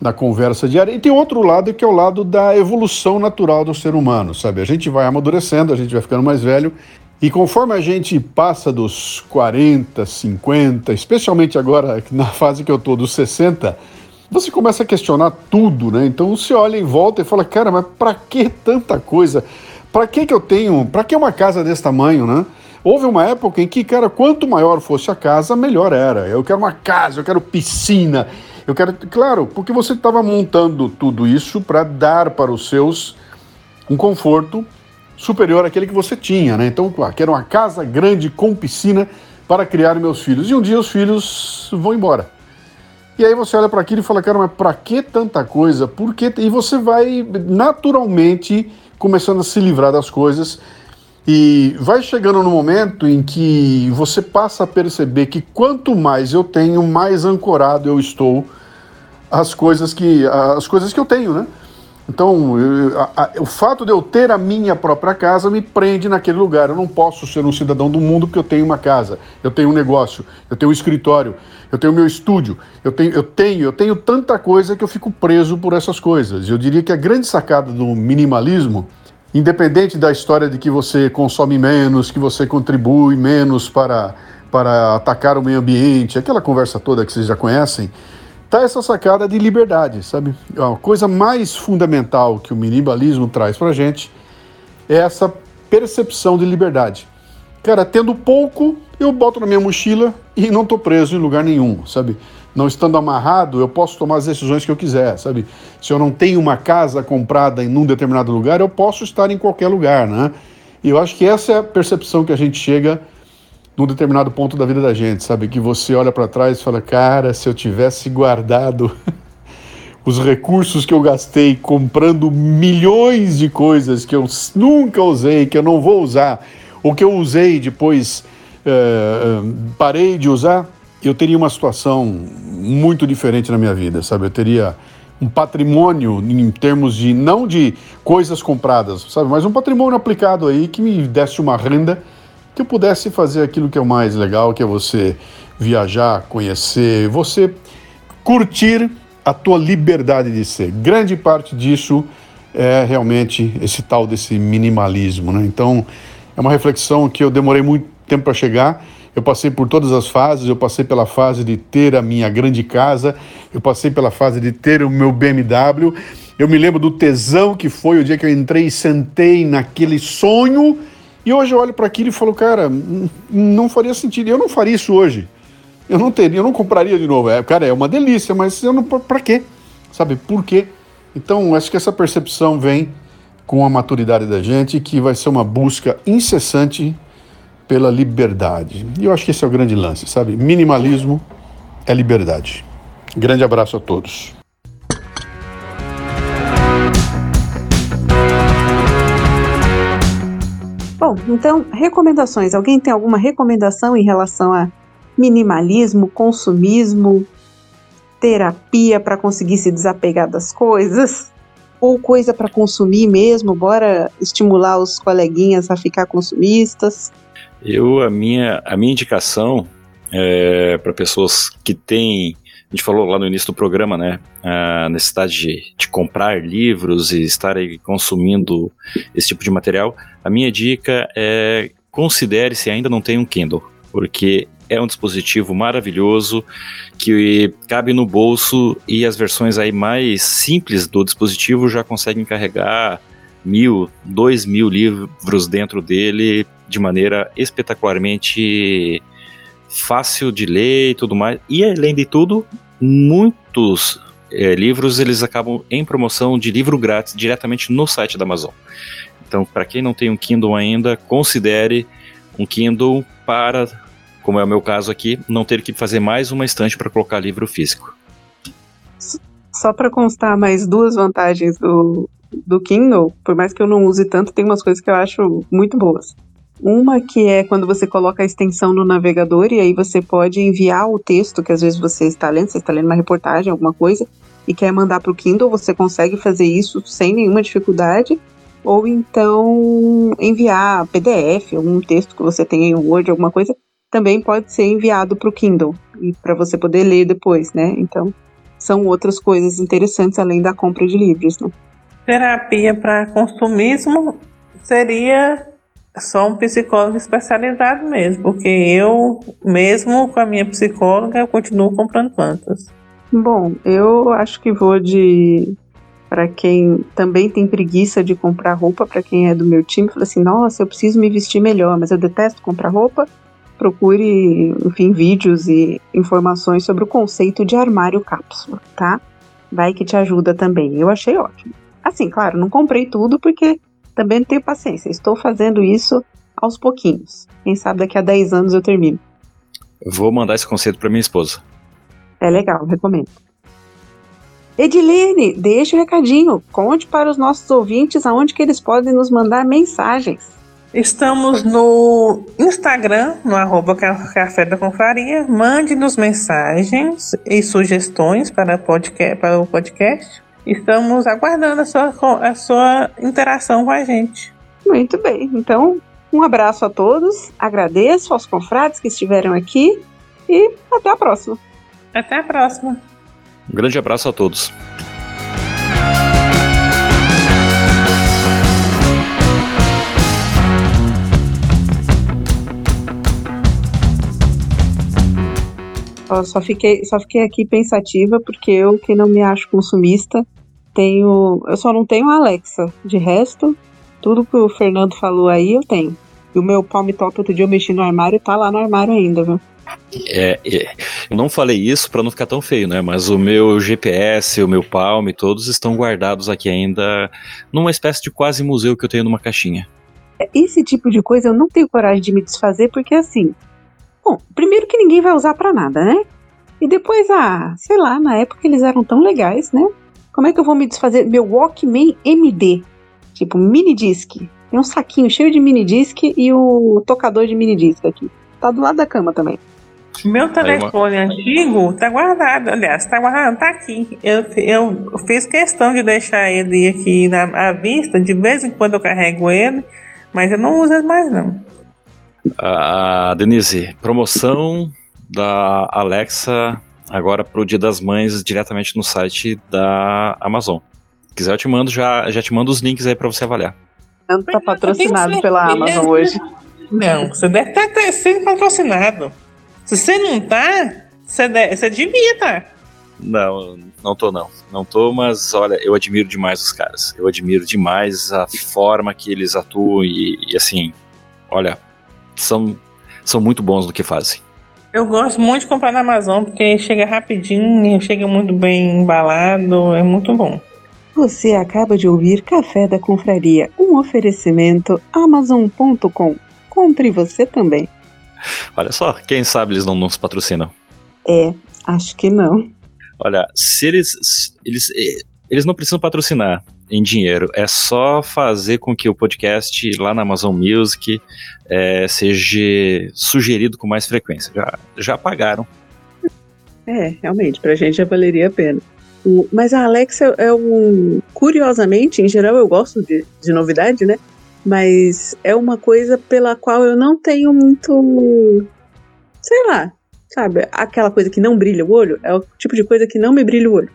na conversa diária. E tem outro lado que é o lado da evolução natural do ser humano, sabe? A gente vai amadurecendo, a gente vai ficando mais velho e conforme a gente passa dos 40, 50, especialmente agora na fase que eu tô dos 60, você começa a questionar tudo, né? Então você olha em volta e fala, cara, mas para que tanta coisa? Para que que eu tenho? Para que uma casa desse tamanho, né? Houve uma época em que, cara, quanto maior fosse a casa, melhor era. Eu quero uma casa, eu quero piscina, eu quero, claro, porque você estava montando tudo isso para dar para os seus um conforto superior àquele que você tinha, né? Então, claro, quero uma casa grande com piscina para criar meus filhos. E um dia os filhos vão embora. E aí você olha para aquilo e fala, cara, mas para que tanta coisa? Por que? E você vai naturalmente começando a se livrar das coisas e vai chegando no momento em que você passa a perceber que quanto mais eu tenho, mais ancorado eu estou às coisas que as coisas que eu tenho, né? Então, eu, a, a, o fato de eu ter a minha própria casa me prende naquele lugar. Eu não posso ser um cidadão do mundo porque eu tenho uma casa, eu tenho um negócio, eu tenho um escritório, eu tenho meu estúdio, eu tenho, eu tenho, eu tenho tanta coisa que eu fico preso por essas coisas. Eu diria que a grande sacada do minimalismo, independente da história de que você consome menos, que você contribui menos para, para atacar o meio ambiente, aquela conversa toda que vocês já conhecem, tá essa sacada de liberdade, sabe? A coisa mais fundamental que o minimalismo traz pra gente é essa percepção de liberdade. Cara, tendo pouco, eu boto na minha mochila e não tô preso em lugar nenhum, sabe? Não estando amarrado, eu posso tomar as decisões que eu quiser, sabe? Se eu não tenho uma casa comprada em um determinado lugar, eu posso estar em qualquer lugar, né? E eu acho que essa é a percepção que a gente chega num determinado ponto da vida da gente, sabe? Que você olha para trás e fala, cara, se eu tivesse guardado os recursos que eu gastei comprando milhões de coisas que eu nunca usei, que eu não vou usar, ou que eu usei depois é, parei de usar, eu teria uma situação muito diferente na minha vida, sabe? Eu teria um patrimônio em termos de não de coisas compradas, sabe, mas um patrimônio aplicado aí que me desse uma renda que eu pudesse fazer aquilo que é o mais legal, que é você viajar, conhecer, você curtir a tua liberdade de ser. Grande parte disso é realmente esse tal desse minimalismo, né? Então, é uma reflexão que eu demorei muito tempo para chegar. Eu passei por todas as fases, eu passei pela fase de ter a minha grande casa, eu passei pela fase de ter o meu BMW. Eu me lembro do tesão que foi o dia que eu entrei e sentei naquele sonho e hoje eu olho para aquilo e falo, cara, não faria sentido. Eu não faria isso hoje. Eu não teria, eu não compraria de novo. É, cara, é uma delícia, mas eu não para quê? Sabe? Por quê? Então, acho que essa percepção vem com a maturidade da gente, que vai ser uma busca incessante pela liberdade. E eu acho que esse é o grande lance, sabe? Minimalismo é liberdade. Grande abraço a todos. Bom, então, recomendações. Alguém tem alguma recomendação em relação a minimalismo, consumismo, terapia para conseguir se desapegar das coisas? Ou coisa para consumir mesmo? Bora estimular os coleguinhas a ficar consumistas? Eu, a minha, a minha indicação é para pessoas que têm a gente falou lá no início do programa, né? A necessidade de, de comprar livros e estar aí consumindo esse tipo de material. A minha dica é considere se ainda não tem um Kindle, porque é um dispositivo maravilhoso que cabe no bolso e as versões aí mais simples do dispositivo já conseguem carregar mil, dois mil livros dentro dele de maneira espetacularmente fácil de ler e tudo mais. E além de tudo, muitos é, livros eles acabam em promoção de livro grátis diretamente no site da Amazon. Então, para quem não tem um Kindle ainda, considere um Kindle para, como é o meu caso aqui, não ter que fazer mais uma estante para colocar livro físico. Só para constar mais duas vantagens do, do Kindle, por mais que eu não use tanto, tem umas coisas que eu acho muito boas. Uma que é quando você coloca a extensão no navegador e aí você pode enviar o texto que às vezes você está lendo, você está lendo uma reportagem, alguma coisa, e quer mandar para o Kindle, você consegue fazer isso sem nenhuma dificuldade. Ou então enviar PDF, algum texto que você tenha em Word, alguma coisa, também pode ser enviado para o Kindle e para você poder ler depois, né? Então são outras coisas interessantes além da compra de livros, né? Terapia para consumismo seria só um psicólogo especializado mesmo, porque eu, mesmo com a minha psicóloga, eu continuo comprando plantas. Bom, eu acho que vou de. Para quem também tem preguiça de comprar roupa, para quem é do meu time, fala assim: nossa, eu preciso me vestir melhor, mas eu detesto comprar roupa. Procure, enfim, vídeos e informações sobre o conceito de armário cápsula, tá? Vai que te ajuda também. Eu achei ótimo. Assim, claro, não comprei tudo porque também não tenho paciência. Estou fazendo isso aos pouquinhos. Quem sabe daqui a 10 anos eu termino. Vou mandar esse conceito para minha esposa. É legal, recomendo. Edilene, deixa o um recadinho. Conte para os nossos ouvintes aonde que eles podem nos mandar mensagens. Estamos no Instagram, no arroba Café da Confraria. Mande-nos mensagens e sugestões para, podcast, para o podcast. Estamos aguardando a sua, a sua interação com a gente. Muito bem. Então, um abraço a todos. Agradeço aos confrades que estiveram aqui e até a próxima. Até a próxima. Um grande abraço a todos. só fiquei, só fiquei aqui pensativa porque eu, que não me acho consumista, tenho. Eu só não tenho a Alexa. De resto, tudo que o Fernando falou aí eu tenho. E o meu palm top outro dia eu mexi no armário e tá lá no armário ainda, viu? É, é, eu não falei isso para não ficar tão feio, né? Mas o meu GPS, o meu Palm, todos estão guardados aqui ainda numa espécie de quase museu que eu tenho numa caixinha. Esse tipo de coisa eu não tenho coragem de me desfazer porque assim, bom, primeiro que ninguém vai usar para nada, né? E depois, ah, sei lá, na época eles eram tão legais, né? Como é que eu vou me desfazer? Meu Walkman MD, tipo mini disc. Tem um saquinho cheio de mini disc e o tocador de mini disc aqui. Tá do lado da cama também. Meu telefone antigo tá guardado, aliás, tá guardado, tá aqui. Eu, eu fiz questão de deixar ele aqui na à vista, de vez em quando eu carrego ele, mas eu não uso ele mais não. Ah, Denise, promoção da Alexa agora pro Dia das Mães diretamente no site da Amazon. Se quiser, eu te mando já, já te mando os links aí para você avaliar. Não tá patrocinado pela Amazon hoje. Não, você deve estar tá sendo patrocinado. Se você não tá, você, deve, você devia estar. Tá. Não, não tô não. Não tô, mas olha, eu admiro demais os caras. Eu admiro demais a forma que eles atuam e, e assim, olha, são, são muito bons no que fazem. Eu gosto muito de comprar na Amazon porque chega rapidinho, chega muito bem embalado, é muito bom. Você acaba de ouvir Café da Confraria, um oferecimento Amazon.com. Compre você também. Olha só, quem sabe eles não nos patrocinam. É, acho que não. Olha, se eles. Eles, eh, eles não precisam patrocinar em dinheiro, é só fazer com que o podcast lá na Amazon Music é, seja sugerido com mais frequência. Já, já pagaram. É, realmente, pra gente já valeria a pena. O, mas a Alexa é um. Curiosamente, em geral eu gosto de, de novidade, né? Mas é uma coisa pela qual eu não tenho muito. Sei lá. sabe? Aquela coisa que não brilha o olho, é o tipo de coisa que não me brilha o olho.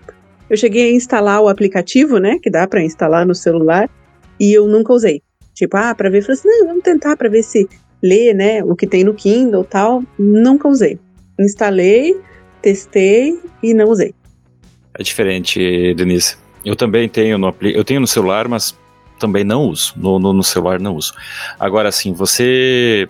Eu cheguei a instalar o aplicativo, né, que dá para instalar no celular, e eu nunca usei. Tipo, ah, para ver, falei assim, não, vamos tentar para ver se lê, né, o que tem no Kindle, tal. Nunca usei. Instalei, testei e não usei. É diferente, Denise. Eu também tenho no eu tenho no celular, mas também não uso. No, no, no celular não uso. Agora, assim, você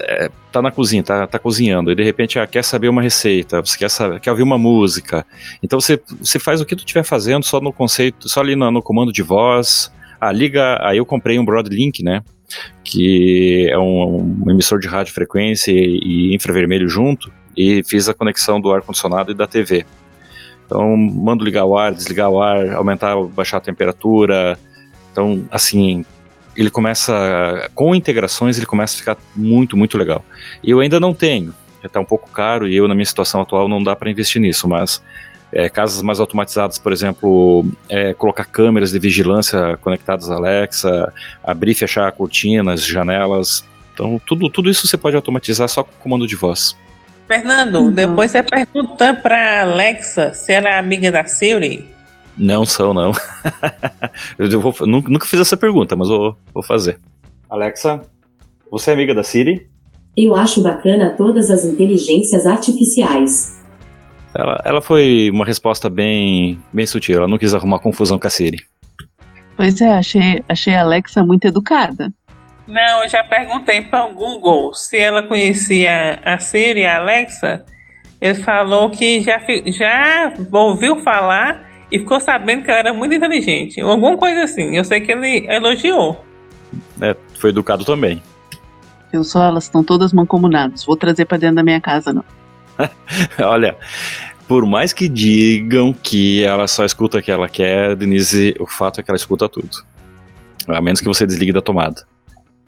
é, tá na cozinha, tá, tá cozinhando, e de repente ah, quer saber uma receita, você quer, saber, quer ouvir uma música. Então você, você faz o que tu estiver fazendo só no conceito, só ali no, no, comando de voz. Ah, liga. Aí eu comprei um Broadlink, né? Que é um, um emissor de rádio frequência e, e infravermelho junto, e fiz a conexão do ar-condicionado e da TV. Então, mando ligar o ar, desligar o ar, aumentar, baixar a temperatura. Então, assim, ele começa, com integrações, ele começa a ficar muito, muito legal. Eu ainda não tenho, está um pouco caro e eu, na minha situação atual, não dá para investir nisso, mas é, casas mais automatizadas, por exemplo, é, colocar câmeras de vigilância conectadas à Alexa, abrir e fechar cortinas, janelas. Então, tudo, tudo isso você pode automatizar só com comando de voz. Fernando, uhum. depois você pergunta para Alexa se ela é amiga da Siri. Não são, não. eu vou, nunca fiz essa pergunta, mas vou, vou fazer. Alexa, você é amiga da Siri? Eu acho bacana todas as inteligências artificiais. Ela, ela foi uma resposta bem, bem sutil, ela não quis arrumar confusão com a Siri. Pois é, achei, achei a Alexa muito educada. Não, eu já perguntei para o Google se ela conhecia a Siri e a Alexa. Ele falou que já, já ouviu falar e ficou sabendo que ela era muito inteligente. Alguma coisa assim. Eu sei que ele elogiou. É, foi educado também. Eu só, elas estão todas mancomunadas. Vou trazer para dentro da minha casa, não. Olha, por mais que digam que ela só escuta o que ela quer, Denise, o fato é que ela escuta tudo. A menos que você desligue da tomada.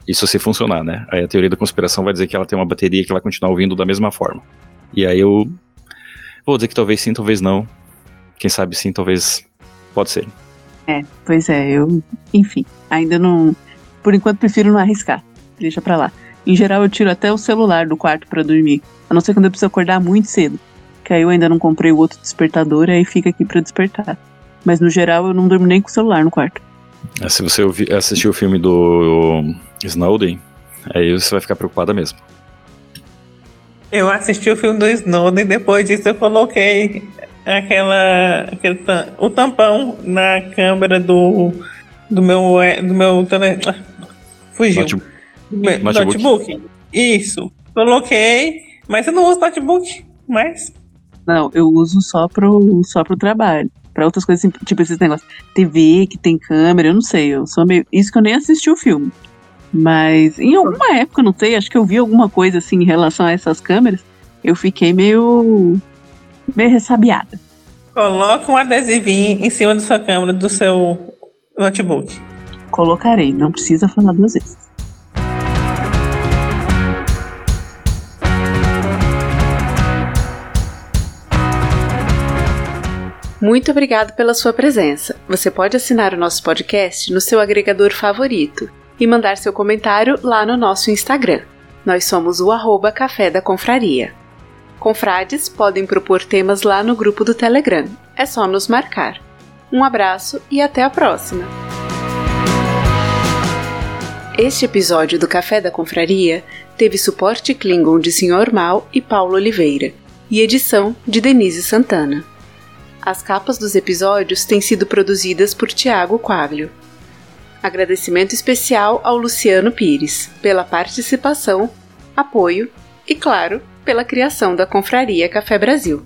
Isso se funcionar, né? Aí a teoria da conspiração vai dizer que ela tem uma bateria que vai continuar ouvindo da mesma forma. E aí eu vou dizer que talvez sim, talvez não. Quem sabe sim, talvez pode ser. É, pois é, eu, enfim, ainda não, por enquanto prefiro não arriscar. Deixa pra lá. Em geral eu tiro até o celular do quarto para dormir, a não ser quando eu preciso acordar muito cedo. Que aí eu ainda não comprei o outro despertador, aí fica aqui para despertar. Mas no geral eu não durmo nem com o celular no quarto. É, se você assistir o filme do Snowden, aí você vai ficar preocupada mesmo. Eu assisti o filme do Snowden, depois disso eu coloquei aquela, aquele, o tampão na câmera do, do meu, do meu tele, ah, fugiu. Notebook. notebook. notebook. Isso. Coloquei, mas eu não uso notebook, mas... Não, eu uso só pro, só pro trabalho para outras coisas, assim, tipo esses negócios. TV que tem câmera, eu não sei. Eu sou meio. Isso que eu nem assisti o filme. Mas em alguma época, não sei, acho que eu vi alguma coisa assim em relação a essas câmeras. Eu fiquei meio. Meio ressabiada. Coloca um adesivinho em cima da sua câmera do seu notebook. Colocarei, não precisa falar duas vezes. Muito obrigado pela sua presença. Você pode assinar o nosso podcast no seu agregador favorito e mandar seu comentário lá no nosso Instagram. Nós somos o arroba Café da Confraria. Confrades podem propor temas lá no grupo do Telegram. É só nos marcar. Um abraço e até a próxima! Este episódio do Café da Confraria teve suporte Klingon de Sr. Mal e Paulo Oliveira e edição de Denise Santana. As capas dos episódios têm sido produzidas por Tiago Quaglio. Agradecimento especial ao Luciano Pires pela participação, apoio e, claro, pela criação da Confraria Café Brasil.